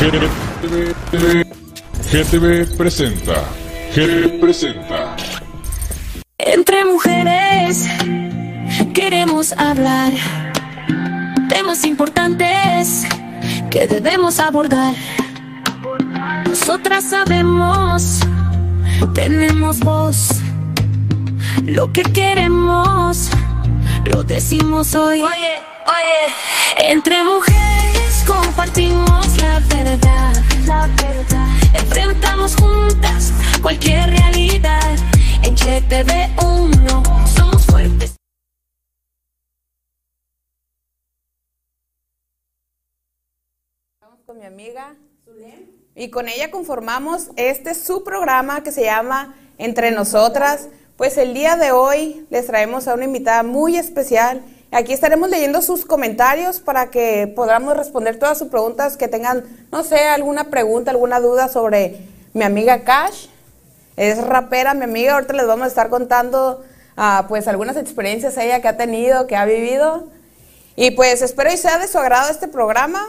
GTV, GTV presenta. GTV presenta. Entre mujeres queremos hablar temas importantes que debemos abordar. Nosotras sabemos, tenemos voz, lo que queremos lo decimos hoy. Oye, oye, entre mujeres compartimos la verdad. La verdad. Enfrentamos juntas cualquier realidad. En GTV1 somos fuertes. Estamos con mi amiga y con ella conformamos este su programa que se llama Entre Nosotras. Pues el día de hoy les traemos a una invitada muy especial. Aquí estaremos leyendo sus comentarios para que podamos responder todas sus preguntas que tengan, no sé, alguna pregunta, alguna duda sobre mi amiga Cash. Es rapera, mi amiga. Ahorita les vamos a estar contando ah, pues algunas experiencias ella que ha tenido, que ha vivido. Y pues espero y sea de su agrado este programa.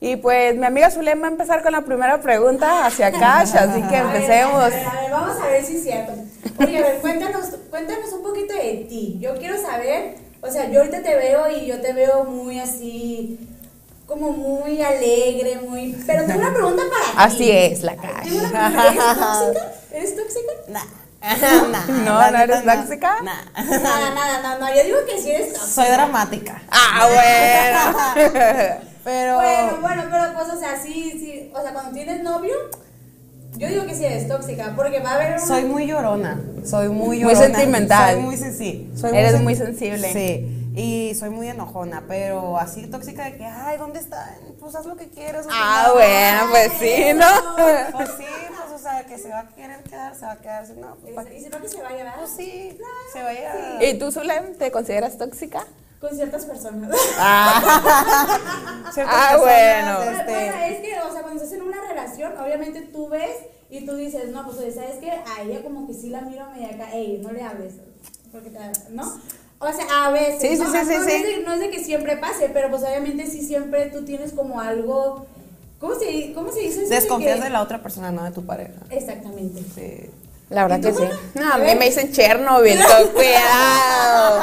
Y pues mi amiga Zulema va a empezar con la primera pregunta hacia Cash, así que A ver, empecemos. A ver, a ver, vamos a ver si es cierto. Oye, a ver, cuéntanos, cuéntanos un poquito de ti. Yo quiero saber, o sea, yo ahorita te veo y yo te veo muy así, como muy alegre, muy... Pero tengo una pregunta para ti. Así es la Cash. Tengo una pregunta. ¿Eres tóxica? ¿Eres tóxica? No, no eres tóxica. Nada, nada, no, no, yo digo que sí eres tóxica. Soy dramática. Ah, bueno. Pero. Bueno, bueno, pero pues, o sea, sí, sí, o sea, cuando tienes novio, yo digo que sí eres tóxica, porque va a haber una... Soy muy llorona. Soy muy Muy llorona. sentimental. Soy muy sensible. Eres muy sensible. Sí. Y soy muy enojona, pero así tóxica de que, ay, ¿dónde está? Pues haz lo que quieras. Ah, bueno, pues sí, ¿no? Pues sí, pues, o sea, que se va a querer quedar, se va a quedar. No, pues, ¿para qué? Y si no que se vaya, ¿verdad? Pues sí, se vaya. ¿Y tú, Zulem, te consideras tóxica? Con ciertas personas. Ciertas Ah, personas, bueno. Bueno, este, bueno, es que, o sea, cuando estás en una relación, obviamente tú ves y tú dices, no, pues, ¿sabes qué? A ella como que sí la miro media acá, ey, no le hables, porque te, ¿no? O sea, a veces, Sí, sí, ¿no? sí, sí, no. Es de, no es de que siempre pase, pero pues obviamente sí siempre tú tienes como algo, ¿cómo se, cómo se dice eso? Desconfías que- de la otra persona, no de tu pareja. Exactamente. Sí. La verdad ¿Y que sí. No, a mí me dicen Chernobyl. Cuidado.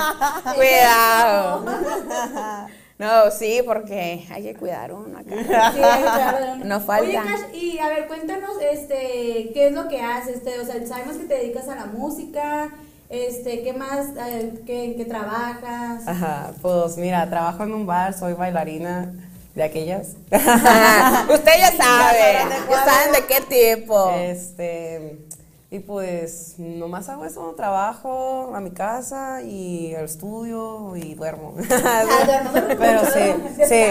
Cuidado. No, sí, porque hay que cuidar uno acá. Sí, claro. No falta. Oye, Cash, y a ver, cuéntanos, este, ¿qué es lo que haces? Este, o sea, sabemos que te dedicas a la música, este, ¿qué más, eh, qué, en qué trabajas? Ajá, pues mira, trabajo en un bar, soy bailarina de aquellas. Usted ya sabe. Ya saben de qué tipo. Este, y pues nomás hago eso, trabajo a mi casa y al estudio y duermo. duermo Pero sí, sí.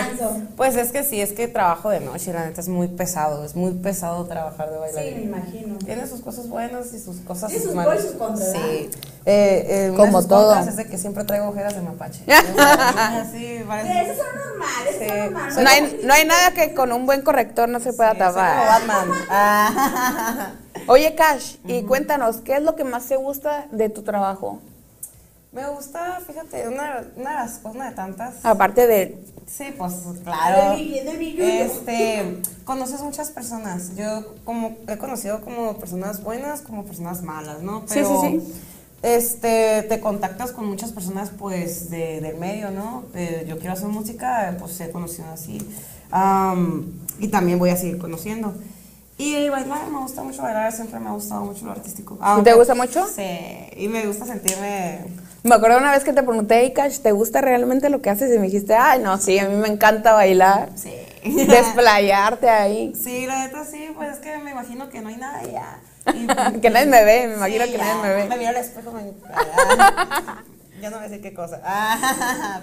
Pues es que sí, es que trabajo de noche, la neta es muy pesado, es muy pesado trabajar de Sí, bailarina. me imagino. Tiene sus cosas buenas y sus cosas Sí, sus malas. sus contras, Sí. Eh, eh, de Como sus todo. Es de que siempre traigo ojeras de mapache. Sí, parece. eso es normal, eso Sí. es normal. No hay, no hay nada que con un buen corrector no se pueda Sí, soy como tapar. Batman. Oye, Cash, y cuéntanos, ¿qué es lo que más te gusta de tu trabajo? Me gusta, fíjate, una, una de las cosas, una de tantas. Aparte de. Sí, pues claro. Del billu- del billuyo. Este, conoces muchas personas. Yo como he conocido como personas buenas, como personas malas, ¿no? Sí, Pero, sí, sí. Este, te contactas con muchas personas, pues, de, del medio, ¿no? Eh, yo quiero hacer música, pues he conocido así. Am, y también voy a seguir conociendo. Y bailar, me gusta mucho bailar, siempre me ha gustado mucho lo artístico. ¿Te gusta mucho? Sí, y me gusta sentirme Me acuerdo una vez que te pregunté, "Hey, Cash, ¿te gusta realmente lo que haces? Y me dijiste, ay, no, sí, a mí me encanta bailar. Sí. Desplayarte ahí. Sí, la neta sí, pues es que me imagino que no hay nada ya. Y- Que nadie me ve, me imagino que ya. nadie me ve. Me miro al espejo, me... Ya no voy a decir qué cosa.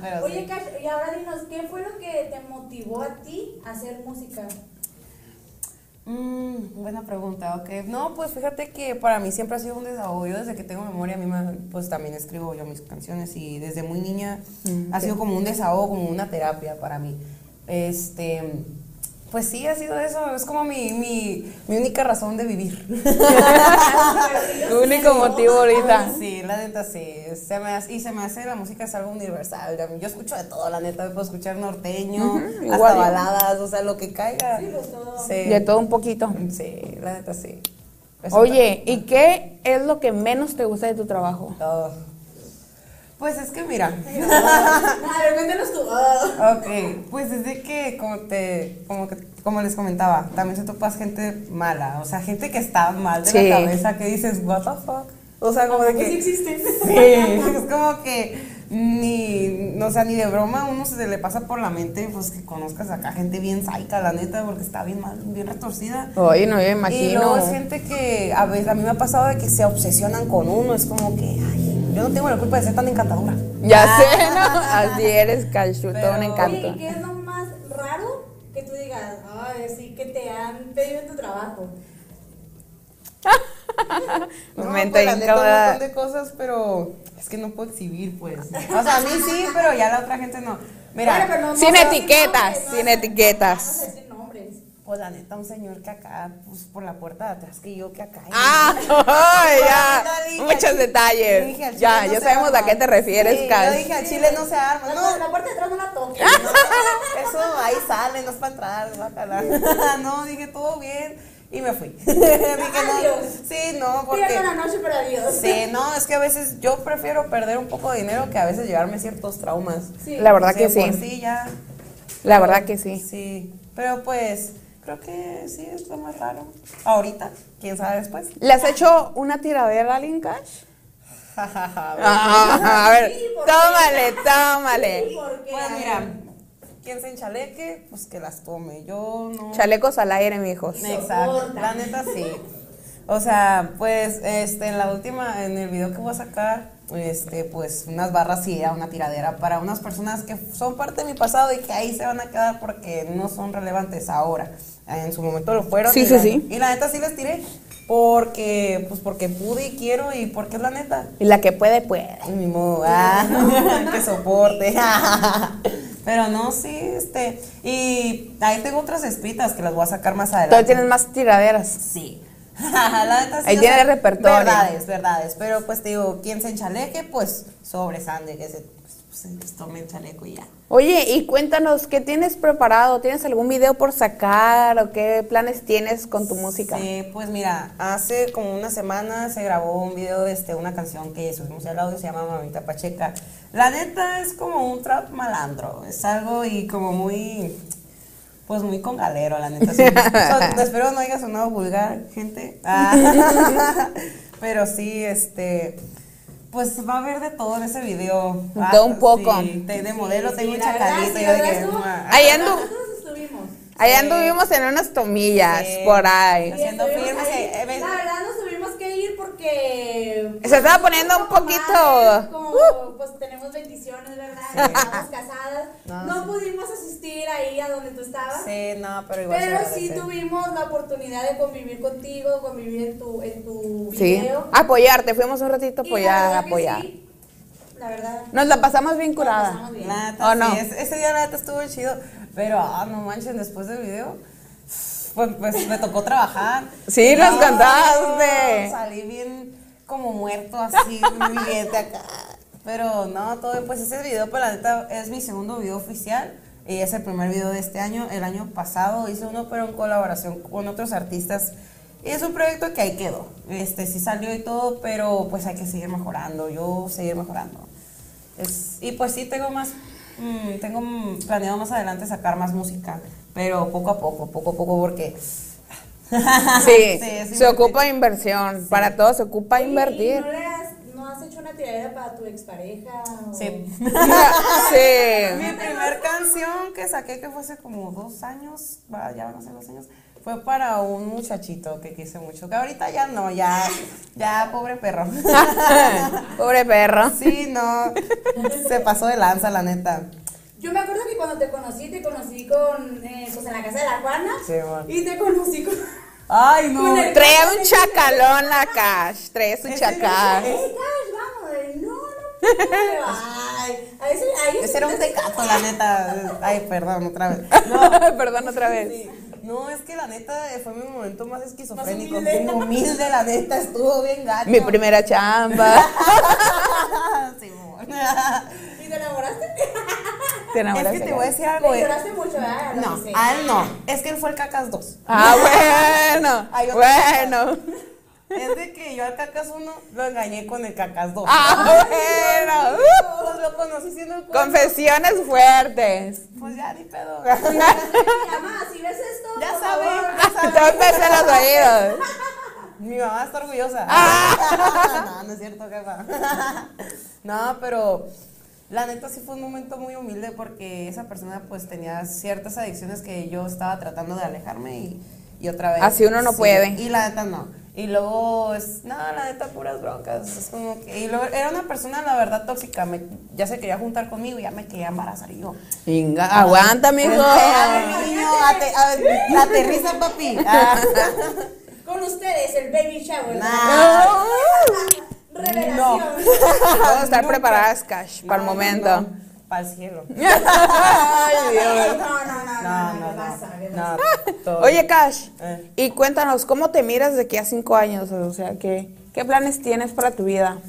Pero Oye, sí. Cash, y ahora dinos, ¿qué fue lo que te motivó a ti a hacer música? Mm, buena pregunta, ok. No, pues fíjate que para mí siempre ha sido un desahogo. Yo desde que tengo memoria, a mí me, pues también escribo yo mis canciones y desde muy niña ha sido como un desahogo, como una terapia para mí. Este, Pues sí, ha sido eso. Es como mi, mi, mi única razón de vivir. Tu único motivo ahorita. Sí, la neta sí. Se me hace- y se me hace la música es algo universal. Yo escucho de todo, la neta. Puedo escuchar norteño, hasta igual baladas, o sea, lo que caiga. Sí, pues todo. Sí. De todo un poquito. Sí, la neta sí. Eso Oye, ¿y qué es lo que menos te gusta de tu trabajo? Oh. Pues es que mira. A ver, cuéntanos tú. Ah. Ok, pues es de que como te, como que, como les comentaba, también se topas gente mala, o sea, gente que está mal de Sí. la cabeza, que dices, what the fuck, o sea, como de Pues sí que, existen. sí, es como que ni, no, o sea, ni de broma a uno se le pasa por la mente, pues que conozcas acá gente bien saica, la neta, porque está bien mal, bien retorcida. Oye, no, yo me Y imagino. luego es gente que a veces a mí me ha pasado de que se obsesionan con uno, es como que, ay, yo no tengo la culpa de ser tan encantadora. Ya Ah. sé, ¿no? Así eres, un Pero- Oye, encanto. ¿y qué es lo más raro que tú digas? Ay, sí, que te han pedido en tu trabajo. No, Momento pues, la neta, un incómodo. montón de cosas, pero es que no puedo exhibir, pues. O sea, a mí sí, pero ya la otra gente no. Mira, Bueno, pero no- Sin no etiquetas, sin vamos a- etiquetas. No nombres. pues la neta, un señor que acá, pues por la puerta de atrás, que yo que acá. Ah, ay, Ya, ya. dije, Muchos al- detalles. dije, Ya, no ya sabemos a qué te refieres, Sí. Yo dije, al chile no se arma. La, No, la puerta de atrás no la toques. eso ahí sale, no es para entrar, bácala. No, dije, todo bien. Y me fui. dije, no. Adiós. Sí, no, porque. Pierdo la noche, pero adiós. Sí, no, es que a veces yo prefiero perder un poco de dinero que a veces llevarme ciertos traumas. Sí. La verdad que Sí, por sí. sí ya. La verdad que sí. Sí, pero pues creo que sí es lo más raro. Ahorita, quién sabe después. ¿Le has hecho una tiradera a alguien, Cash? Jajaja. Ah, a ver, Sí, tómale, tómale. Porque Pues mira, quien se enchaleque, pues que las tome. Yo no. Chalecos al aire, mijos. Exacto, la neta sí. O sea, pues este en la última en el video que voy a sacar, este pues unas barras sí era una tiradera para unas personas que son parte de mi pasado y que ahí se van a quedar porque no son relevantes ahora. En su momento lo fueron. Sí, y sí, la- sí. Y la neta sí les tiré porque pues porque pude y quiero y porque es la neta. Y la que puede, puede. Y mi modo, ah, que soporte. Pero no, sí, este. Y ahí tengo otras escritas que las voy a sacar más adelante. Entonces tienes más tiraderas. Sí. La neta sí, Ahí tiene sea, el repertorio. Verdades, verdades. Pero pues te digo, quien se enchaleque, pues sobresande, que se, pues, se tome el chaleco y ya. Oye, y cuéntanos, ¿qué tienes preparado? ¿Tienes algún video por sacar o qué planes tienes con tu música? Sí, pues mira, hace como una semana se grabó un video de este, una canción que subimos al audio, se llama Mamita Pacheca. La neta es como un trap malandro, es algo y como muy, pues muy con galero, la neta. sí. So, espero no haya sonado vulgar, gente. Ah, pero sí, este, pues va a haber de todo en ese video. Ah, Todo un poco. Sí, de, de modelo tengo sí, de que, estuvo- "Mua". Ahí ando. Sí. anduvimos en unas tomillas Sí. por ahí. Haciendo firmes, ahí. eh, eh. La verdad nos porque... Se estaba poniendo un poquito- madres, Como, Uh. pues tenemos bendiciones, ¿verdad? Sí. Estamos casadas. No, No, sí. pudimos asistir ahí a donde tú estabas. Sí, no, pero igual. Pero sí tuvimos la oportunidad de convivir contigo, convivir en tu, en tu Sí. video. Apoyarte, fuimos un ratito a Y la apoyar, sí, la verdad. Nos la pasamos bien Nos curada. pasamos bien. La neta, ¿O sí, no? ese, ese día la neta estuvo chido, pero ah, no manchen, después del video, pues, pues me tocó trabajar. Sí, nos No, contaste. Salí bien como muerto, así, muy viviente acá. Pero no, todo bien, pues ese video, pues la neta, es mi segundo video oficial. Y es el primer video de este año. El año pasado hice uno, pero en colaboración con otros artistas. Y es un proyecto que ahí quedó. Este sí salió y todo, pero pues hay que seguir mejorando. Yo seguir mejorando. Es, y pues sí, tengo más, mm, tengo planeado más adelante sacar más música, pero poco a poco, poco a poco, porque... Sí, sí, se ocupa inversión. Para todo se ocupa ¿y invertir. ¿No, le has, ¿No has hecho una tiradera para tu expareja? o- Sí. Mi sí. primer canción que saqué, que fue hace como dos años, ya van a ser dos años, fue para un muchachito que quise mucho, que ahorita ya no, ya, ya, pobre perro. Pobre perro. Sí, no, se pasó de lanza, la neta. Yo me acuerdo que cuando te conocí, te conocí con, eh, pues en la casa de la Juana. Sí, bueno. Y te conocí con... Ay, no. Trae un chacalón la cash. Trae su chacal. ¡Ey, Cash, vamos! No, no puedo. Ay, Ay, a veces, a ellos Ese era un tecato, la neta. Ay, perdón, otra vez. Perdón otra vez. Sí. No, es que la neta fue mi momento más esquizofrénico. humilde. Bien humilde, la neta, estuvo bien gacho. Mi primera chamba. Simón. ¿Y te enamoraste? ¿Te Es enamoraste? que te voy a decir algo. Le eh. lloraste mucho, ¿verdad? Lo No, dice. a él no. Es que él fue el cacas 2. Ah, bueno. Bueno. Es de que yo al cacas 1 lo engañé con el cacas 2. Ah, bueno. Pues lo conocí siendo el. Confesiones fuertes. Pues ya, ni pedo. Mamá, si ves esto, Ya saben, ya saben. Dos veces en los oídos. Mi mamá está orgullosa. Ah. no, no es cierto, jefa. no, pero la neta sí fue un momento muy humilde porque esa persona pues tenía ciertas adicciones que yo estaba tratando de alejarme y, y otra vez. Así uno no sí, puede. Y la neta no. Y luego, es, no, la neta, puras broncas. Es como que, y luego era una persona, la verdad, tóxica. Me, ya se quería juntar conmigo y ya me quería embarazar. Y yo, Venga, aguanta, mijo. a ver, niño, ate- a ver, aterriza, papi. Ah. Con ustedes, el baby shower. Nah. Revelación. Vamos a estar preparadas, Cash, para el momento. Para el cielo. Ay, Dios. No, no, no, No, no, no. Oye, Cash, Eh. y cuéntanos, ¿cómo te miras de aquí a cinco años? O sea, ¿qué, qué planes tienes para tu vida?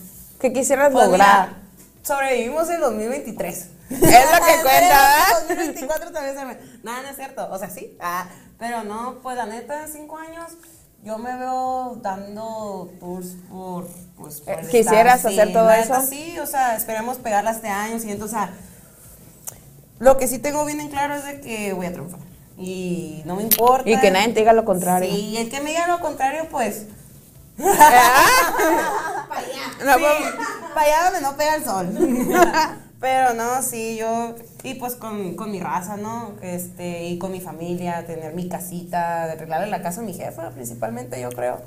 ¿Qué quisieras Pues lograr? mira, sobrevivimos el 2023. Es lo que cuenta, ¿verdad? 2024 también se me... Nada, no es cierto. O sea, sí. Ah, pero no, pues la neta, en cinco años yo me veo dando tours por... Pues, por ¿quisieras estado, hacer sí, todo eso? Sí, o sea, esperemos pegarla este año, siguiente, o sea... Lo que sí tengo bien en claro es de que voy a triunfar. Y no me importa. Y que nadie te diga lo contrario. Sí, y el que me diga lo contrario, pues... Ah, Para allá. no, Sí, pues, para allá donde no pega el sol. Pero no, sí, yo, y pues con, con mi raza, ¿no? Este, y con mi familia, tener mi casita, arreglarle la casa a mi jefa, principalmente, yo creo.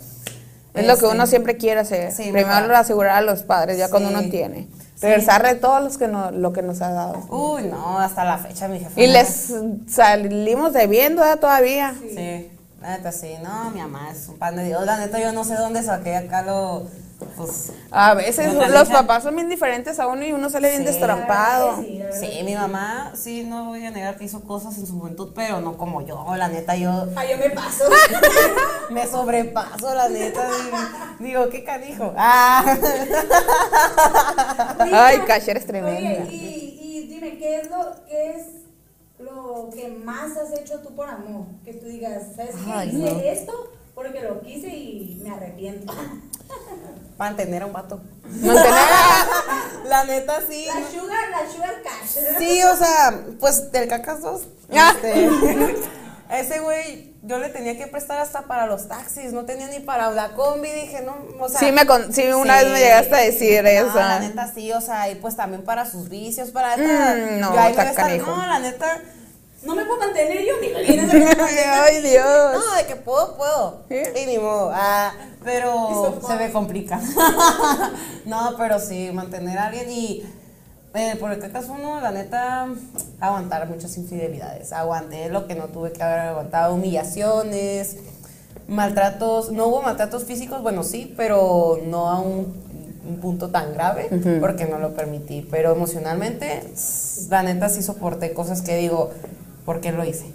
es lo que Este, uno siempre quiere hacer. Sí, Primero asegurar a los padres, ya cuando uno tiene. Sí. Regresarle todo los que no, lo que nos ha dado. Uy, no, hasta la fecha mi jefa. Y les salimos debiendo ¿eh? todavía. Sí, la neta sí, no, mi mamá es un pan de Dios. La neta yo no sé dónde saqué acá lo, pues... A veces los papás son bien diferentes a uno y uno sale bien Sí. destrampado. Sí, la verdad. Sí, mi mamá, sí, no voy a negar que hizo cosas en su juventud, pero no como yo, la neta, yo Ay, yo me paso. me sobrepaso, la neta. Digo, digo, qué canijo. Ah. Ay, Cash, eres tremenda. Oye, y, y dime, ¿qué es lo qué es lo que más has hecho tú por amor? Que tú digas, ¿sabes qué? Ay, Hice no. esto porque lo quise y me arrepiento. Mantener a un vato. Mantener La neta, sí. La sugar, la sugar cash. Sí, o sea, pues del cacas 2. Ah. Este, ese güey, yo le tenía que prestar hasta para los taxis, no tenía ni para la combi, dije, no, o sea. Sí, me con- sí, una vez me llegaste a decir no, eso. La neta sí, o sea, y pues también para sus vicios, para. Mm, no, yo ahí me estar-. No, la neta. No me puedo mantener yo ni me vienes a Ay, Dios. No, de que puedo, puedo. ¿Sí? Y ni modo. Ah, pero se me complica. no, pero sí, mantener a alguien y. eh, por el cacas uno, la neta, aguantar muchas infidelidades. Aguanté lo que no tuve que haber aguantado, humillaciones, maltratos. No hubo maltratos físicos, bueno, sí, pero no a un, un punto tan grave, porque no lo permití. Pero emocionalmente, la neta sí soporté cosas que digo, ¿por qué lo hice?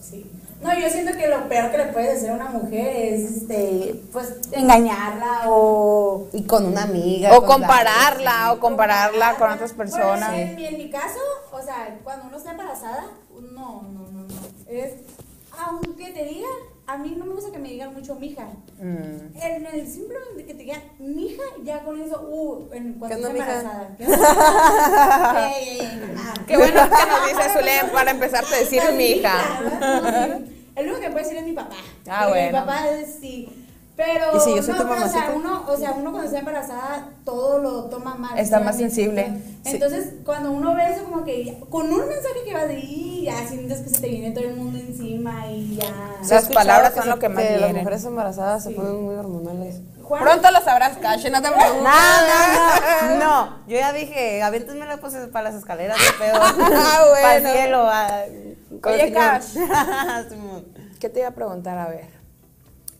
Sí. No, yo siento que lo peor que le puedes hacer a una mujer es, este, pues, engañarla o... Y con una amiga. O con compararla, o compararla con otras personas. Bueno, en, mi, en mi caso, o sea, cuando uno está embarazada, no, no, no, no. Es, aunque te digan, a mí no me gusta que me digan mucho mija. Mm. En el simple de que te digan mija, ya con eso, uh, en, cuando ¿Qué onda, estoy mija? embarazada. ¿Qué onda? Ey, ey, ey, ah. Qué bueno que nos dice Zulem para empezarte a decir mi hija. Claro, sí. El único que puede decir es mi papá. Ah, Porque Mi bueno. papá es sí. Pero, ¿Y si yo soy no, tu pero, o sea, uno, o sea, uno cuando está embarazada todo lo toma mal. Está más sensible. Sí. Entonces, cuando uno ve eso, como que con un mensaje que va de ahí, ya sientes que se te viene todo el mundo encima y ya. Las palabras son lo que más Las hieren. mujeres embarazadas se ponen muy hormonales. Pronto lo sabrás, Cash, no te preocupes. No, no, no. No, yo ya dije, aviéntenmela pues para las escaleras de pedo. Ah, bueno. Para el cielo. ah, Oye. Cash. ¿Qué te iba a preguntar? A ver.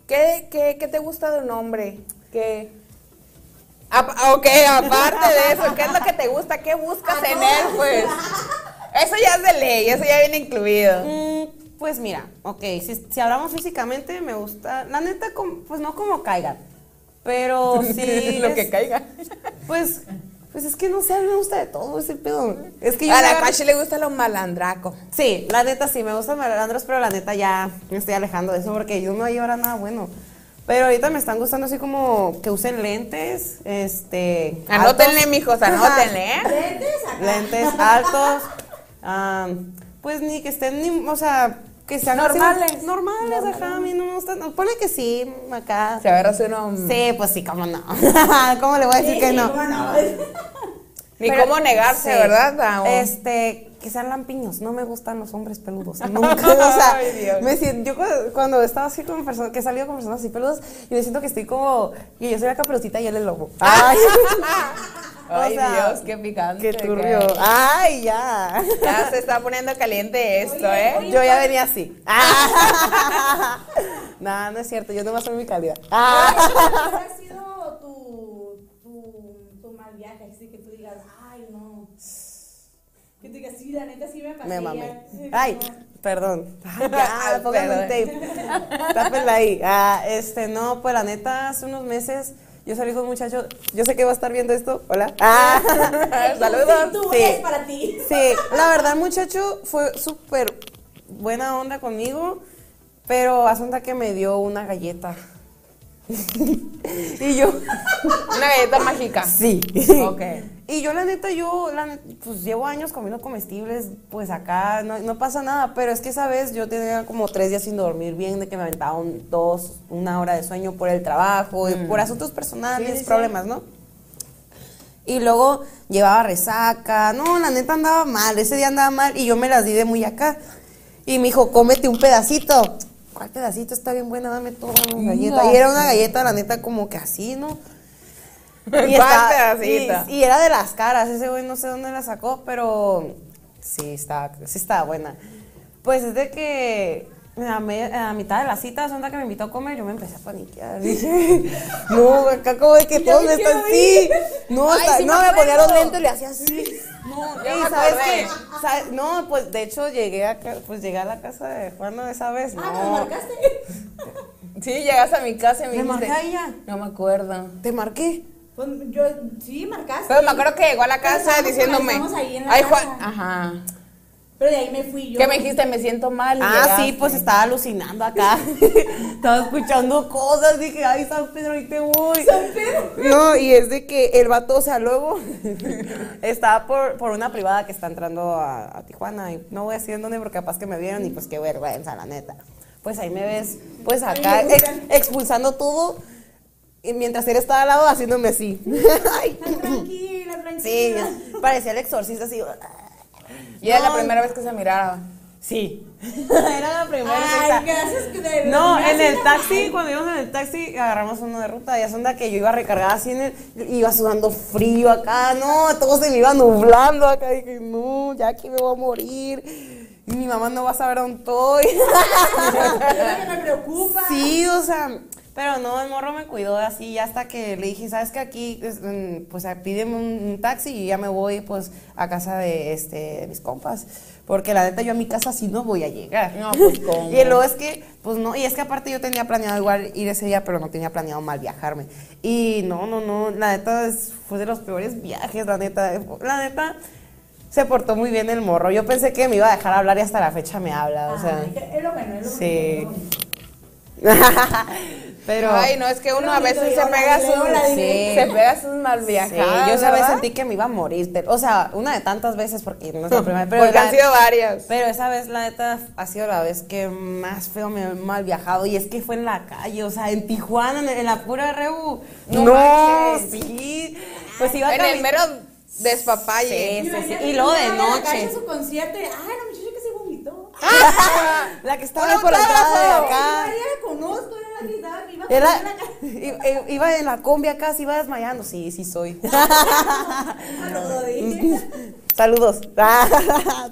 ¿Qué, qué, qué te gusta de un hombre? ¿Qué, Apa- ok, aparte de eso, ¿qué es lo que te gusta? ¿Qué buscas A en él, pues? Eso ya es de ley, eso ya viene incluido. Mm, pues mira, ok, si, si hablamos físicamente, me gusta, la neta, pues no como caigan, pero sí. lo es- que caiga. Pues, pues es que no sé, a mí me gusta de todo ese pedo. Es que yo A la Kashi le gusta lo malandraco. Sí, la neta sí, me gustan malandros, pero la neta ya me estoy alejando de eso porque yo no hay ahora nada bueno. Pero ahorita me están gustando así como que usen lentes, este... Anótenle, altos. mijos, anótenle, ¿eh? Lentes acá. Lentes altos, pues ni que estén, ni, o sea, que sean así- Normales. normales, ajá, a mí no me gustan, no, ponle que sí, acá. Se agarra uno. Sí, pues sí, cómo no. ¿Cómo le voy a decir Sí, que no? Ni Pero- cómo negarse, sí. ¿verdad? Este, que sean lampiños. No me gustan los hombres peludos. Nunca, o sea, Ay, Dios. me siento, yo cuando, estado así con personas, que he salido con personas así peludas, y me siento que estoy como, que yo soy la caperucita y él el lobo. Ay, Ay, o sea, Dios, qué picante. qué turbio. Ay, ya. Ya se está poniendo caliente esto, ¿eh? Yo ya venía así. Ah. No, no es cierto, yo nomás soy mi calidad. Ah. ¿Cuál ha sido tu, tu, tu mal viaje? Así que tú digas, ay, no. Que tú digas, sí, la neta sí me pasé. Me ya". mamé. Ay, perdón. Ay, ya, póngame un tape. Tápenla ahí. Ah, este, no, pues la neta, hace unos meses yo salí con un muchacho. Yo sé que va a estar viendo esto. Hola. Ah. Saludos. Sí, tú Sí. es para ti. Sí, la verdad, el muchacho fue súper buena onda conmigo, pero asunta que me dio una galleta. y yo, Una galleta mágica. sí. Ok. Y yo, la neta, yo, la pues llevo años comiendo comestibles, pues acá no, no pasa nada, pero es que esa vez yo tenía como tres días sin dormir bien, de que me aventaba un, dos, una hora de sueño por el trabajo, y por asuntos personales, Sí, sí, sí. problemas, ¿no? Y luego llevaba resaca. No, la neta andaba mal. Ese día andaba mal y yo me las di de muy acá. Y me dijo, cómete un pedacito. ¿Cuál pedacito? Está bien buena, dame toda la galleta. Y era una galleta, la neta, como que así, ¿no? Y, y era de las caras. Ese güey no sé dónde la sacó, pero sí estaba, sí estaba buena. Pues es de que a, me- a mitad de la cita, sonda que me invitó a comer, yo me empecé a paniquear. Dije, no, acá como de que todos me están así. No, Ay, hasta- sí me no, me ponía los lentes y le hacía así. No, Ya y me ¿sabes acordé. qué? ¿Sabes? No, pues de hecho llegué a, pues llegué a la casa de Juana esa vez. Ah, ¿me No, marcaste? Sí, llegas a mi casa y me ¿Le dijiste. marqué a ella? No me acuerdo. te marqué. Pues yo, sí, marcaste. Pero me acuerdo que llegó a la Pero casa diciéndome. ahí en la Ay, casa. Juan. Ajá. Pero de ahí me fui yo. ¿Qué me dijiste? Me siento mal. Ah, llegaste. sí, pues estaba alucinando acá. estaba escuchando cosas. Dije, ay, San Pedro, ahí te voy. San Pedro. No, y es de que el vato, o sea, luego estaba por, por una privada que está entrando a, a Tijuana. Y no voy a decir en dónde porque capaz que me vieron y pues qué vergüenza, la neta. Pues ahí me ves, pues acá ex- expulsando todo. Y mientras él estaba al lado haciéndome así. Ay. Tranquila, tranquila. Sí, parecía el exorcista así. Y era la primera vez que se miraba. Sí. Era la primera Ay, gracias. que de- No, en el taxi, cuando íbamos en el taxi, agarramos uno de ruta. Y es onda que yo iba recargada así en el. Iba sudando frío acá, no, todo se me iba nublando acá. Dije, no, ya aquí me voy a morir. Y mi mamá no va a saber dónde estoy. Es lo que me preocupa. Sí, o sea, pero no, el morro me cuidó así ya hasta que le dije, ¿sabes que aquí, mm, pues ah, pídeme un, un taxi y ya me voy pues a casa de, este, de mis compas? Porque la neta yo a mi casa sí no voy a llegar. No, pues, ¿cómo? y luego es que, pues no, y es que aparte yo tenía planeado igual ir ese día, pero no tenía planeado mal viajarme. Y no, no, no, la neta es- fue de los peores viajes, la neta. La neta se portó muy bien el morro. Yo pensé que me iba a dejar hablar y hasta la fecha me habla, o sea. Ay, que- es lo bueno, es lo Sí. Pero Ay, no, es que uno a veces se pega sus. Sí, se pega sus mal sí, viajadas. yo esa vez sentí que me iba a morir. O sea, una de tantas veces porque no es la primera pero Porque la- han sido varias. Pero esa vez, la neta, ha sido la vez que más feo me he mal viajado. Y es que fue en la calle, o sea, en Tijuana, en, en la pura Rebu. No No, manches. sí. Pues iba a En el mero despapalle. Sí, sí, sí. Y luego de noche. su concierto ay, la que estaba por la entrada de acá. Ya la conozco, era la que estaba arriba. Era, iba en la combi acá, se iba desmayando. Sí, sí soy. Dije. Saludos.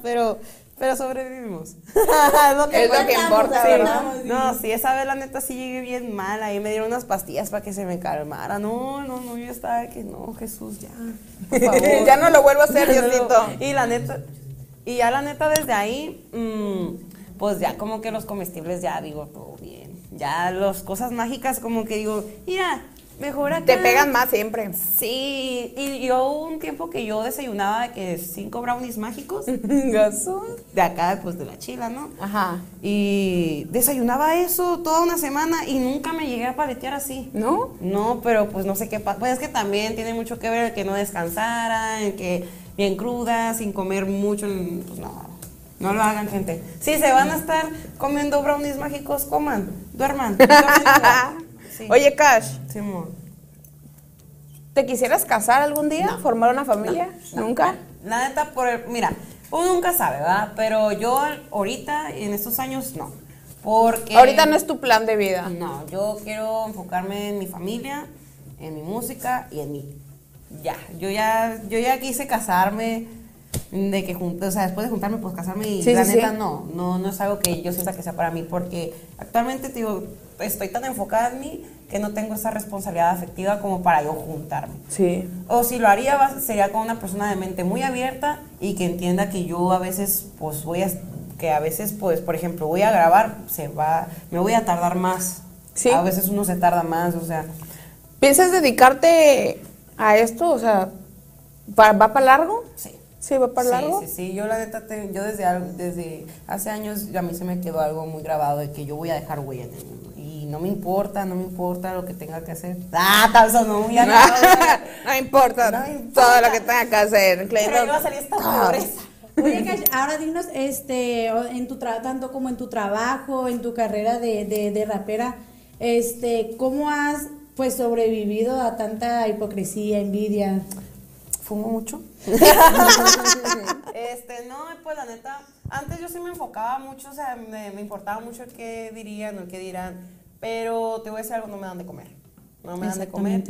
Pero Pero sobrevivimos. es lo que, Es lo que importa, Sí, ¿verdad? No, sí, esa vez la neta sí llegué bien mal. Ahí me dieron unas pastillas para que se me calmara. No, no, no, yo estaba que no, Jesús, ya. Por favor. Ya no lo vuelvo a hacer, Diosito. Y la neta, y ya la neta desde ahí, mm, pues ya como que los comestibles ya digo, todo bien. Ya las cosas mágicas como que digo, mira, mejor acá. Te pegan más siempre. Sí, y yo un tiempo que yo desayunaba de que cinco brownies mágicos de acá, pues de la chila, ¿no? Ajá. Y desayunaba eso toda una semana y nunca me llegué a paletear así. ¿No? No, pero pues no sé qué pasa. Pues es que también tiene mucho que ver el que no descansara, el que bien cruda, sin comer mucho. Pues no, no lo hagan, gente. Si se van a estar comiendo brownies mágicos, coman, duerman. Sí. Oye, Cash, Simón. ¿te quisieras casar algún día? ¿Formar una familia? ¿Nunca? La neta, por el- mira, uno nunca sabe, ¿verdad? Pero yo ahorita, en estos años, no. Porque... Ahorita no es tu plan de vida. No, yo quiero enfocarme en mi familia, en mi música y en mí. Ya, yo ya, yo ya quise casarme, de que o sea, después de juntarme, pues casarme y Sí, la sí, neta sí. no, no, no es algo que yo sienta que sea para mí, porque actualmente te digo, estoy tan enfocada en mí que no tengo esa responsabilidad afectiva como para yo juntarme. Sí. O si lo haría, sería con una persona de mente muy abierta y que entienda que yo a veces, pues voy a, que a veces, pues, por ejemplo, voy a grabar, se va, me voy a tardar más. Sí. A veces uno se tarda más, o sea, ¿Piensas dedicarte a esto? O sea, ¿va, va para largo? sí. Sí, va para sí, largo. Sí, sí, yo la neta, yo desde, algo- desde hace años a mí se me quedó algo muy grabado de que yo voy a dejar huella en el mundo. Y no me importa, no me importa lo que tenga que hacer. Ah, tal No, acá. no importa, No importa. todo lo que tenga que hacer. Pero Clayton. iba a salir esta Ah. pobreza. Oye, Cash, ahora dinos, este, en tu tra- tanto como en tu trabajo, en tu carrera de, de, de rapera, este, ¿cómo has pues sobrevivido a tanta hipocresía, envidia? fumo mucho. este, no, pues la neta, antes yo sí me enfocaba mucho, o sea, me, me importaba mucho el qué dirían o el qué dirán, pero te voy a decir algo, no me dan de comer. No me dan de comer.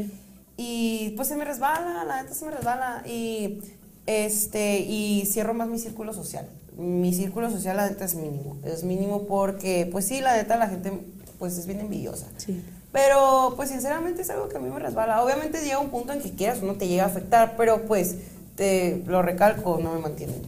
Y pues se me resbala, la neta se me resbala. Y este, y cierro más mi círculo social. Mi círculo social, la neta, es mínimo. Es mínimo porque, pues sí, la neta, la gente, pues es bien envidiosa. Sí. Pero, pues sinceramente es algo que a mí me resbala. Obviamente llega un punto en que quieras no te llega a afectar, pero pues, te lo recalco, no me mantienen.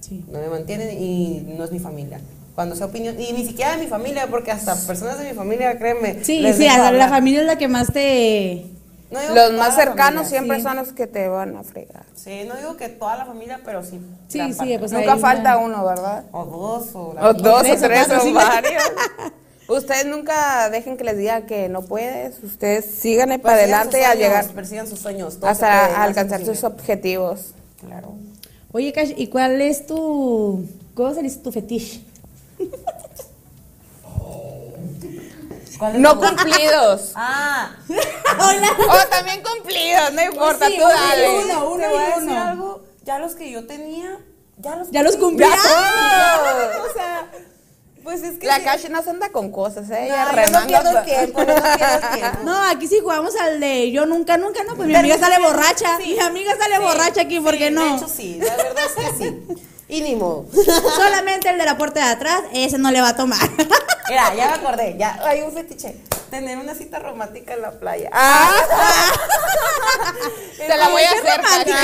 Sí. No me mantienen y no es mi familia. Cuando sea opinión, y ni siquiera de mi familia, porque hasta personas de mi familia, créeme. Sí, les sí, a la, familia es la que más te... No Los más cercanos familia. siempre sí. son los que te van a fregar. Sí, no digo que toda la familia, pero sí. Sí, sí, pues Nunca falta va. uno, ¿verdad? O dos, o la O dos o tres o varios. Ustedes nunca dejen que les diga que no puedes. Ustedes síganle para adelante sus a sueños, llegar Persigan sus sueños. todo se puede, hasta alcanzar sus objetivos. Claro. Oye, Cash, ¿y cuál es tu... ¿Cómo se dice tu fetiche? ¿Cuál es No cumplidos. Ah, O también cumplidos, no importa, sí, tú dale. uno, uno te voy a decir algo. Ya los que yo tenía, ya los Ya los cumplí. cumplí. ¡Ya todos! O sea, pues es que. La sí. Cash no se anda con cosas, ¿eh? No, Ella yo no pierdo tiempo, yo no pierdo tiempo. No, aquí sí jugamos al de yo nunca, nunca, no, pues mi amiga sale borracha. Mi amiga sale Sí, borracha aquí, ¿por sí, qué no? De hecho, sí, la verdad es que sí. Y ni modo. Solamente el de la puerta de atrás, ese no le va a tomar. Mira, ya me acordé, ya hay un fetiche. Tener una cita romántica en la playa. Ah, te la voy a hacer, romántica.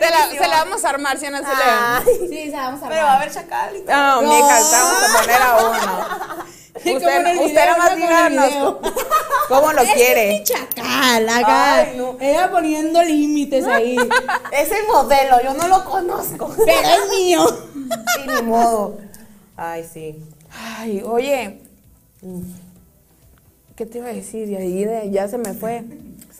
la la-. Se la vamos a armar, si no se le... Sí, o sea, vamos a pero va a haber chacal y todo. No, No. mija, vamos a poner a uno. Usted, el usted video. Como en el díganos cómo lo Es quiere. mi chacal, acá. Ay, no. Ella poniendo límites ahí. Ese modelo, yo no lo conozco. Pero es mío. Y ni modo. Ay, sí. Ay, oye. ¿Qué te iba a decir? Y ahí ya se me fue.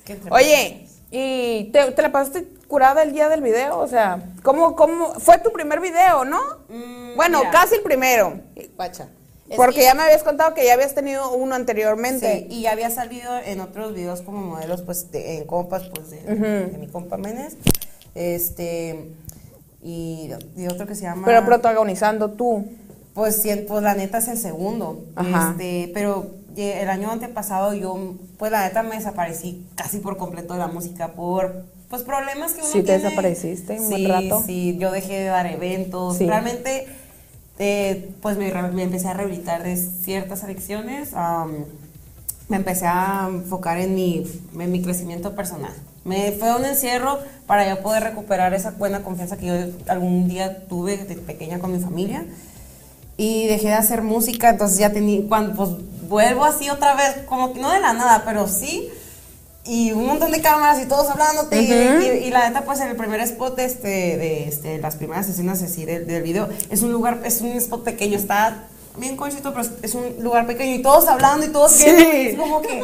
Es Oye, ¿y te, te la pasaste curada el día del video? O sea, ¿cómo, cómo? Fue tu primer video, ¿no? Mm, bueno, mira. casi el primero. Pacha. Es Porque que- ya me habías contado que ya habías tenido uno anteriormente. Sí, y ya había salido en otros videos como modelos, pues, de- en compas, pues, de, de mi compa Menes. Este, y, y otro que se llama... Pero protagonizando tú. Pues, sí, pues la neta es el segundo. Ajá. Este, pero ye- el año antepasado yo, pues la neta me desaparecí casi por completo de la música por pues problemas que uno Sí, te tiene. desapareciste un buen Sí, rato. Sí, yo dejé de dar eventos. Sí. Realmente, eh, pues me, me empecé a rehabilitar de ciertas adicciones. am, me empecé a enfocar en mi, en mi crecimiento personal. Me fue un encierro para yo poder recuperar esa buena confianza que yo algún día tuve de pequeña con mi familia. Y dejé de hacer música, entonces ya tenía, cuando pues vuelvo así otra vez, como que no de la nada, pero sí. Y un montón de cámaras y todos hablándote. y- y, y la neta, pues en el primer spot este, de este, las primeras escenas así del, del video, es un lugar, es un spot pequeño, está bien conchito, pero es- un lugar pequeño y todos hablando y todos Sí. viendo, y es como que...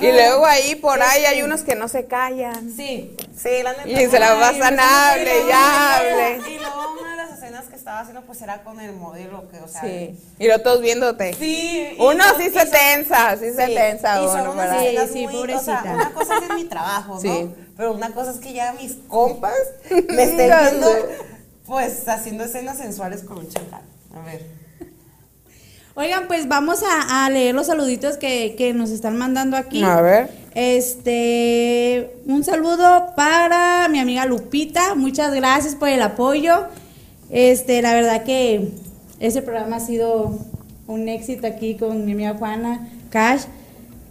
Y luego ahí por ahí hay unos que no se callan. Sí, sí, la neta. Y se la pasan, hable, y hable. Escenas que estaba haciendo pues era con el modelo que, o sea... Sí. Y los todos viéndote. Sí. Uno sí se son- tensa, sí se tensa y son Sí, sí, muy- o pobrecita. sea, una cosa es en mi trabajo, ¿no? Sí. Pero una cosa es que ya mis compas me estén viendo, pues, haciendo escenas sensuales con un chacal. A ver. Oigan, pues vamos a, a leer los saluditos que, que nos están mandando aquí. A ver. Este, un saludo para mi amiga Lupita. Muchas gracias por el apoyo. Este, la verdad que ese programa ha sido un éxito aquí con mi amiga Juana Cash.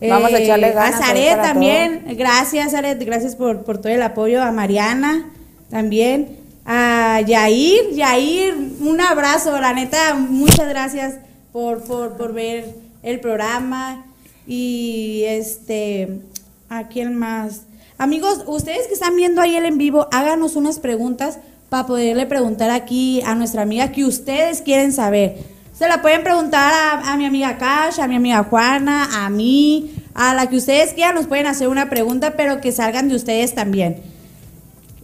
Eh, Vamos a echarle ganas A Zaret también. Gracias, Zaret. Gracias por, por todo el apoyo. A Mariana también. A Yair. Yair, un abrazo. La neta, muchas gracias por, por, por ver el programa. Y este, ¿a quién más? Amigos, ustedes que están viendo ahí el en vivo, háganos unas preguntas para poderle preguntar aquí a nuestra amiga que ustedes quieren saber. Se la pueden preguntar a, mi amiga Cash, a mi amiga Juana, a mí, a la que ustedes quieran, nos pueden hacer una pregunta, pero que salgan de ustedes también.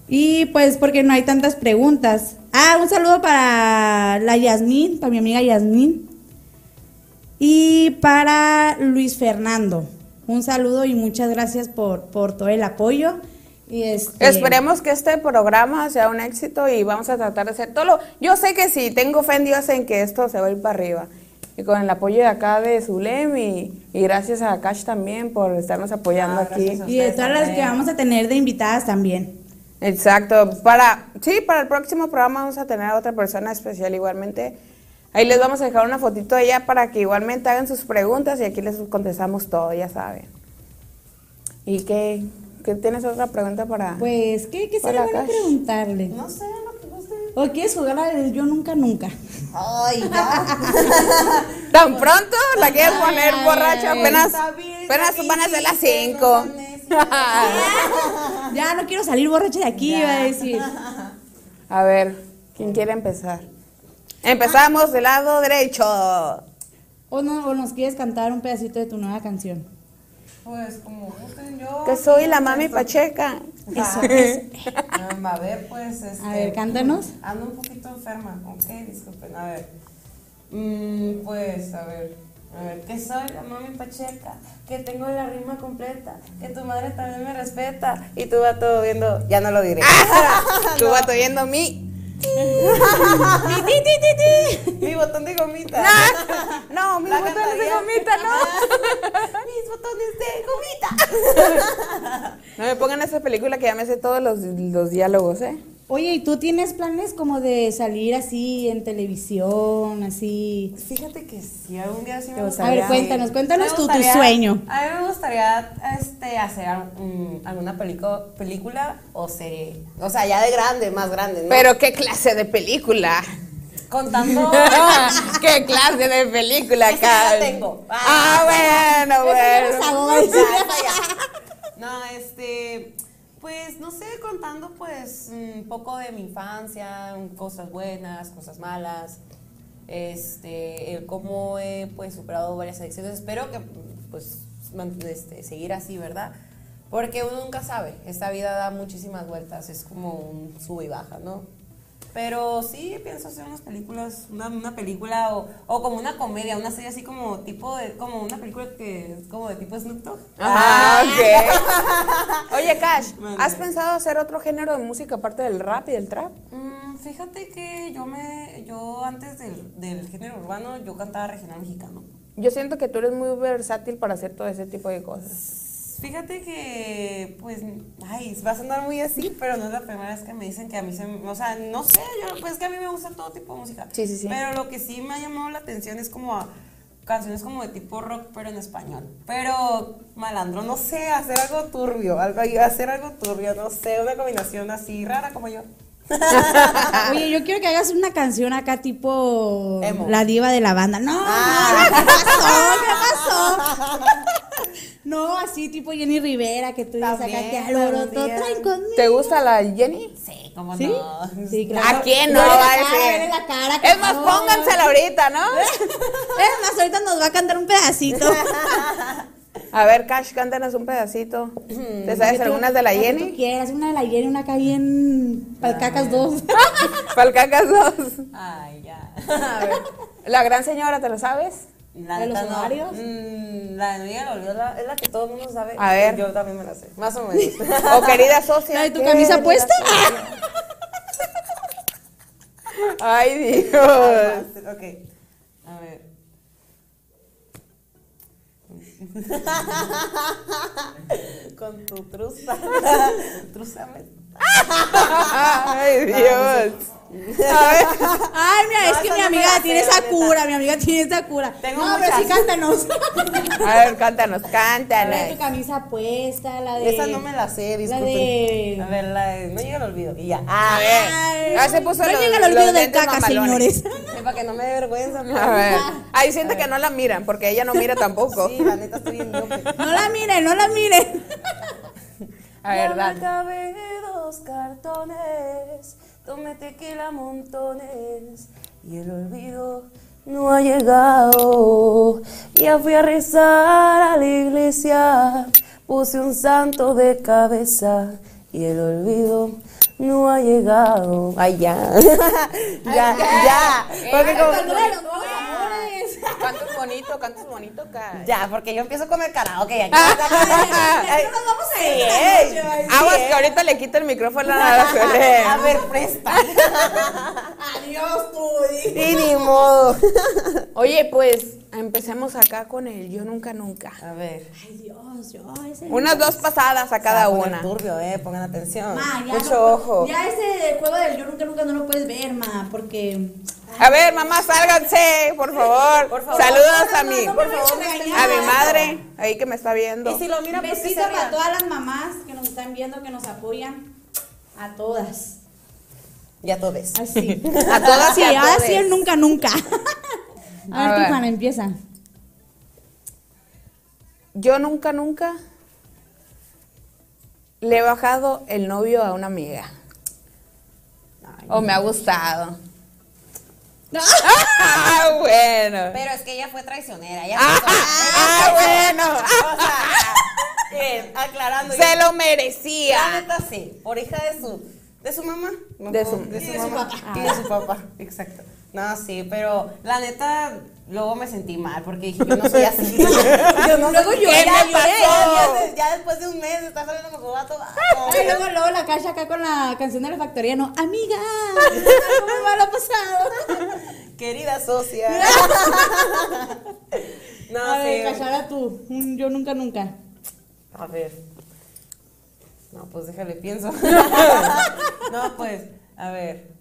Y pues porque no hay tantas preguntas. Ah, un saludo para la Yasmín, para mi amiga Yasmín. Y para Luis Fernando. Un saludo y muchas gracias por todo el apoyo. Y este, Esperemos que este programa sea un éxito y vamos a tratar de hacer todo lo... Yo sé que sí, tengo fe en Dios en que esto se va a ir para arriba. Y con el apoyo de acá de Zulem y, y gracias a Cash también por estarnos apoyando Ah, aquí. Y de todas las que vamos a tener de invitadas también. Exacto. Para, sí, para el próximo programa vamos a tener a otra persona especial igualmente. Ahí les vamos a dejar una fotito de ella para que igualmente hagan sus preguntas y aquí les contestamos todo, ya saben. ¿Y qué, qué tienes otra pregunta para...? Pues, ¿qué, qué sería bueno Cash. preguntarle? No sé, lo que guste. ¿O quieres jugar a del yo nunca nunca? Ay, ya. ¿Tan pronto? ¿La quieres Ay, poner ay, borracha? ay, Apenas, Está bien, apenas está van a ser las sí, no 5. son necios. Ya no quiero salir borracha de aquí, iba a decir. A ver, ¿quién quiere empezar? Empezamos del lado derecho. O, no, o nos quieres cantar un pedacito de tu nueva canción. Pues como gusten yo. Que soy la mami Pacheca. Eso, a ver, pues. Este, A ver, cántanos. Ando un poquito enferma, ok, disculpen. A ver. Mm, pues, a ver. A ver, que soy la mami Pacheca, que tengo la rima completa, que tu madre también me respeta. Y tú vas todo viendo. Ya no lo diré. Tú vas oyendo mi. Mi botón de gomita. No, mis La botones de gomita, no. Mis botones de gomita. No me pongan esa película que ya me sé todos los, los diálogos, ¿eh? Oye, ¿y tú tienes planes como de salir así en televisión, así? Fíjate que si algún día sí me Te A gustaría- ver, cuéntanos, cuéntanos Me tu, tu gustaría- sueño. A mí me gustaría este, hacer mm, alguna pelico- película o serie. O sea, ya de grande, más grande, ¿no? Pero qué clase de película. contando. ¿Qué clase de película, Esa ya tengo. Ah, bueno, bueno. Ya. No, este. Pues no sé, contando pues un poco de mi infancia, cosas buenas, cosas malas, este, el cómo he pues superado varias adicciones. Espero que pues este, seguir así, ¿verdad? Porque uno nunca sabe, esta vida da muchísimas vueltas, es como un sube y baja, ¿no? Pero sí pienso hacer unas películas, una, una película o, o como una comedia, una serie así como tipo de, como una película que es como de tipo Snoop Dogg. Ah, ok. Oye, Cash. ¿has pensado hacer otro género de música aparte del rap y del trap? Mm, fíjate que yo me, yo antes del, del género urbano, yo cantaba regional mexicano. Yo siento que tú eres muy versátil para hacer todo ese tipo de cosas. Fíjate que, pues, ay, va a sonar muy así, pero no es la primera vez que me dicen que a mí se, me- o sea, no sé, yo, pues es que a mí me gusta todo tipo de música. Sí, sí, sí. Pero lo que sí me ha llamado la atención es como a canciones como de tipo rock, pero en español. Pero, malandro, no sé, hacer algo turbio, algo, hacer algo turbio, no sé, una combinación así rara como yo. Oye, yo quiero que hagas una canción acá tipo Emo. la diva de la banda. No, Ah. no, ¿qué pasó? ¿Qué pasó? No, así tipo Jenny Rivera, que tú dices acá que alboroto también. traen conmigo. ¿Te gusta la Jenny? Sí, cómo ¿Sí? no. Sí, claro. ¿A quién No la a cara, la cara, Es más, no. póngansela ahorita, ¿no? Es más, ahorita nos va a cantar un pedacito. A ver, Cash, cántanos un pedacito. ¿Te sabes algunas de la que tú Jenny? quieras, una de la Jenny, una acá bien palcacas dos. Palcacas dos. Ay, ya. A ver. La gran señora, ¿te lo sabes? La ¿De los no. horarios? Mm, la de Miguel es la, es la que todo el mundo sabe. A ver. Yo también me la sé. Más o menos. O querida socia. ¿La de tu camisa puesta? Ay, Dios. ok. A ver. Con tu truza. Trúzame. Ay, Dios. A ver. Ay, mira, es que mi amiga la tiene esa la cura, mi amiga tiene esa cura. Tengo no, pero sí cántanos. A ver, cántanos, La de tu cántanos. camisa puesta, la de. Esa no me la sé, La disculpen. de. A ver, la de. No llega el olvido. Y ya. A ver. Ay, se puso no los, llega el olvido del caca, mamalones. señores. Sí, para que no me dé vergüenza. A ver. Ahí siente que no la miran, porque ella no mira tampoco. Sí, la neta estoy bien. No la miren, no la miren. A ver, dale. dos cartones, tomé tequila montones y el olvido no ha llegado. Ya fui a rezar a la iglesia, puse un santo de cabeza y el olvido no ha llegado. Ay, ya. ya, ya. Porque como- Cantas bonito, cantas bonito, Cash. ya, porque yo empiezo con el karaoke. Ya, No nos vamos a ir. Aguas Sí, que eh. ahorita le quita el micrófono a la Suele. A ver, presta. Adiós, tú. Y ni modo. Oye, pues empecemos acá con el yo nunca nunca. A ver. Ay, Dios, yo ese. Unas dos pasadas a cada Se va a poner una. turbio, eh, pongan atención. Ma, ya Mucho no- ojo. Ya ese juego del yo nunca nunca no lo puedes ver, ma, porque. A ver, mamá, sálganse, por favor. Por favor. Saludos No, a no, mi, no me vayas a a mi madre, ahí que me está viendo. Y si lo mira, pues besito para todas las mamás que nos están viendo, que nos apoyan. A todas. Ya todo ves. Así. A todas y Sí, a ahora todes. sí el nunca nunca. A A ver, ver. tú, Juana, empieza. Yo nunca, nunca le he bajado el novio a una amiga. O me ha gustado. Ah, bueno. Pero es que ella fue traicionera. Ella Ah, fue- ah, bueno. O sea, bien, aclarando. Se yo- lo merecía. La neta sí, por hija de su de su mamá, No De su- de su de su mamá papá. y de su papá, exacto. No, sí, pero la neta luego me sentí mal porque dije, yo no soy así. yo no Luego lloré, ya. Ya, ya después de un mes estar saliendo con vato. ah, luego, luego la cacha acá con la canción de la factoría, no, amiga, ¿cómo va lo pasado? Querida socia. no, A ver, sí. cachara tú, yo nunca nunca. A ver. No, pues déjale, pienso. no, pues, a ver.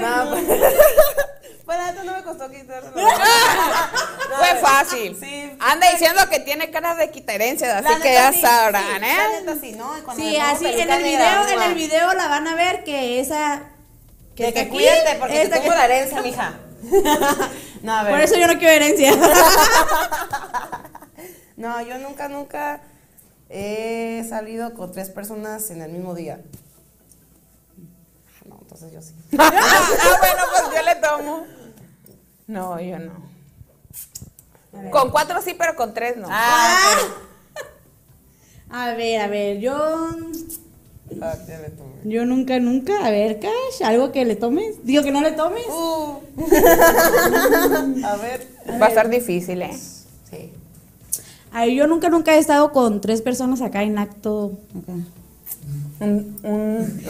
No, pues. Pues la neta no me costó quitárselo. Fue fácil. Sí. Anda diciendo que tiene cara de quitaherencia, La así que ya sí, sabrán, sí, ¿eh? La neta sí, ¿no? Sí, así en el video, en el video la van a ver que esa De que aquí, cuídate, porque te tengo que- la herencia, mija. no, a ver. Por eso yo no quiero herencia. No, yo nunca, nunca he salido con tres personas en el mismo día. Ah, No, entonces yo sí. ah, bueno, pues yo le tomo. No, yo no. Con cuatro sí, pero con tres no. Ah, A ver, a ver, yo. Ah, ya le tomé. yo nunca nunca, a ver, Cash, algo que le tomes. Digo que no le tomes. Uh. a ver. Va a estar difícil, ¿eh? Sí. A ver, yo nunca nunca he estado con tres personas acá en acto acá. Un, un-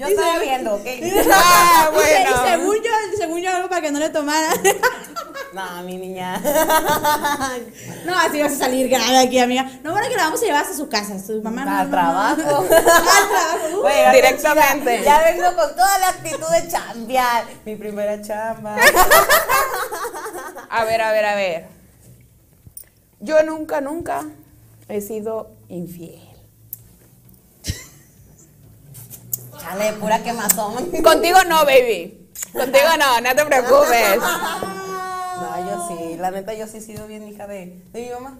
Yo estaba viendo, ¿ok? Ah, Y bueno. según yo, según yo algo para que no le tomara. No, mi niña. No, así vas a salir grave aquí, amiga. No, bueno, que la vamos a llevar hasta su casa. Su mamá no. Al trabajo. Al trabajo. A llegar Directamente. Ya vengo con toda la actitud de chambear. Mi primera chamba. A ver, a ver, a ver. Yo nunca, nunca he sido infiel. Chale, pura quemazón. Contigo no, baby. Contigo no, no te preocupes. No, yo sí. La neta, yo sí he sido bien hija de, de mi mamá.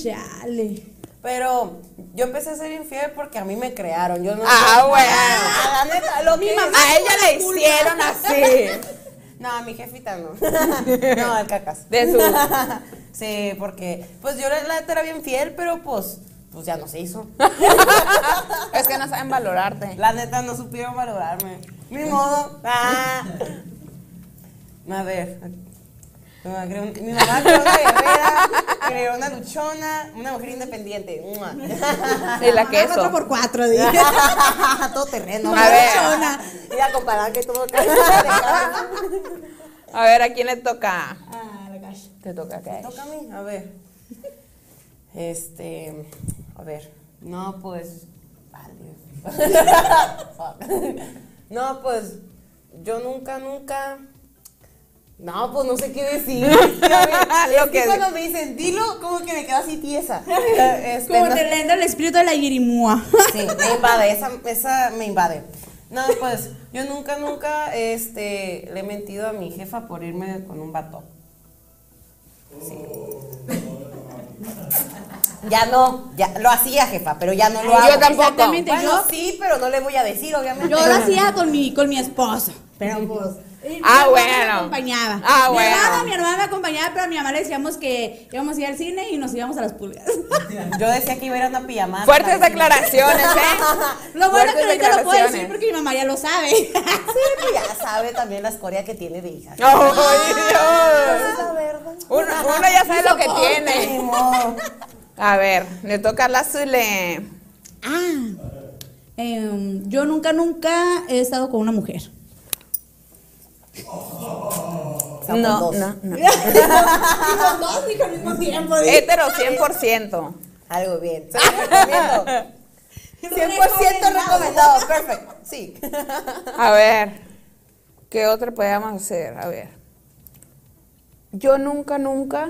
Chale. Pero yo empecé a ser infiel porque a mí me crearon. Yo no Ah, bueno. Ah, la neta, lo que A ella le hicieron así. No, a mi jefita no. No, al cacas. De su. Sí, porque pues yo la neta era bien fiel, pero pues, pues ya no se hizo. Es que no saben valorarte. La neta no supieron valorarme. Ni modo. Ah. A ver. Mi mamá creó, mi mamá creó una guerrera, creó una luchona, una mujer independiente. Y la queso. por cuatro, dije. todo terreno. A ver. Mira, comparar que todo A ver, ¿a quién le toca? Ah, la cacha. Te toca, ¿qué? Toca a mí, a ver. Este, a ver. No, pues. vale. No, pues. Yo nunca, nunca. No, pues no sé qué decir. Lo es que que- cuando me dicen, dilo, como que me quedo así tiesa. Este, Como no- te le entra el espíritu de la yirimúa. Sí, me invade, esa, esa me invade. No, pues yo nunca, nunca este, le he mentido a mi jefa por irme con un vato. Sí. Ya no, ya lo hacía jefa, pero ya no lo Yo hago. tampoco. Exactamente, Bueno, yo, sí, pero no le voy a decir, obviamente. yo lo hacía con mi, con mi esposo. Pero pues. mi Ah, bueno. Me acompañaba. Ah, mi bueno. Hermana, mi hermana me acompañaba, pero a mi mamá le decíamos que íbamos a ir al cine y nos íbamos a las pulgas. Yo decía que iba a ir a una pijamada. Fuertes declaraciones, ¿eh? Lo bueno es que ahorita lo puedo decir porque mi mamá ya lo sabe. Sí, pues ya sabe también la escoria que tiene de hija. ¡Ay, Dios! Es la verdad. Uno, uno ya sabe lo que Ni tiene. A ver, le toca a la Zule. Ah. Em, yo nunca, nunca he estado con una mujer. Somos No, dos. no, no. Y los dos dijo al mismo tiempo. Hétero 100%. Algo bien. Se lo recomiendo. 100% recomendado. Perfecto. Sí. A ver, ¿qué otra podemos hacer? A ver. Yo nunca, nunca.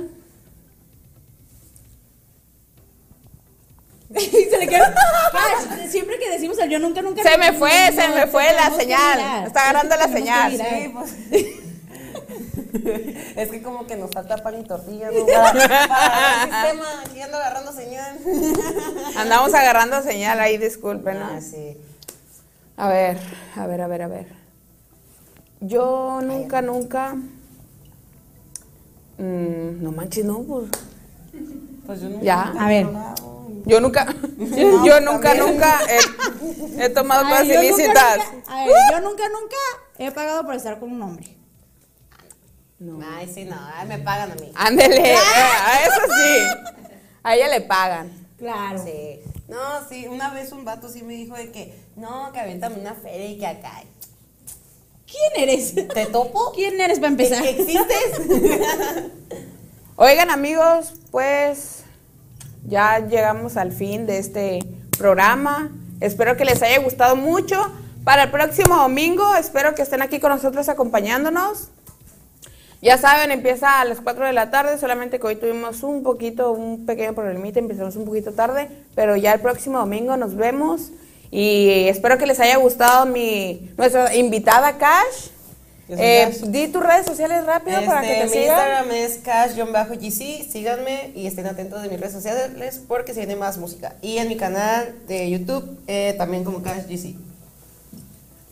Y se le quedó. Cash, Siempre que decimos el yo nunca, nunca. Se me fue, no, se me fue la señal. mirar. Está agarrando la señal. Sí, pues. Es que como que nos falta pan y tortillas, ¿no? Para, para el sistema, aquí ando agarrando señal. Andamos agarrando señal ahí, disculpen. ¿no? Ah, sí. A ver, a ver, a ver, a ver. Yo nunca, nunca. Mm, no manches, no, pues. Pues yo nunca. Ya. A ver. Yo nunca, yo nunca, nunca he, he tomado cosas Ay, yo nunca, ilícitas. nunca- a ver, yo nunca, nunca he pagado por estar con un hombre. Ay, sí, no, ay, me pagan a mí. Ándele, eh, a eso sí. A ella le pagan. Claro. Sí. No, sí, una vez un vato sí me dijo de que, no, que aviéntame una feria y que acá. ¿Quién eres? ¿Te topo? ¿Quién eres para ¿Que, empezar? que existes? Oigan amigos, pues ya llegamos al fin de este programa. Espero que les haya gustado mucho. Para el próximo domingo, espero que estén aquí con nosotros acompañándonos. Ya saben, empieza a las 4 de la tarde, solamente que hoy tuvimos un poquito, un pequeño problemita, empezamos un poquito tarde, pero ya el próximo domingo nos vemos y espero que les haya gustado mi nuestra invitada Cash. Eh, di tus redes sociales rápido para que Este, te mi sigan. Instagram es cash-gc, síganme y estén atentos de mis redes sociales porque se viene más música. Y en mi canal de YouTube eh, también como cashgc.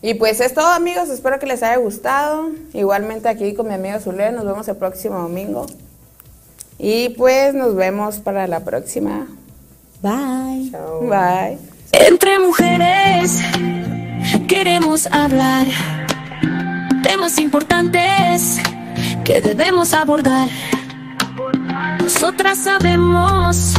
Y pues es todo amigos, espero que les haya gustado. Igualmente aquí con mi amiga Zule, nos vemos el próximo domingo. Y pues nos vemos para la próxima. Bye. Chao. Bye. Entre mujeres queremos hablar temas importantes que debemos abordar. Nosotras sabemos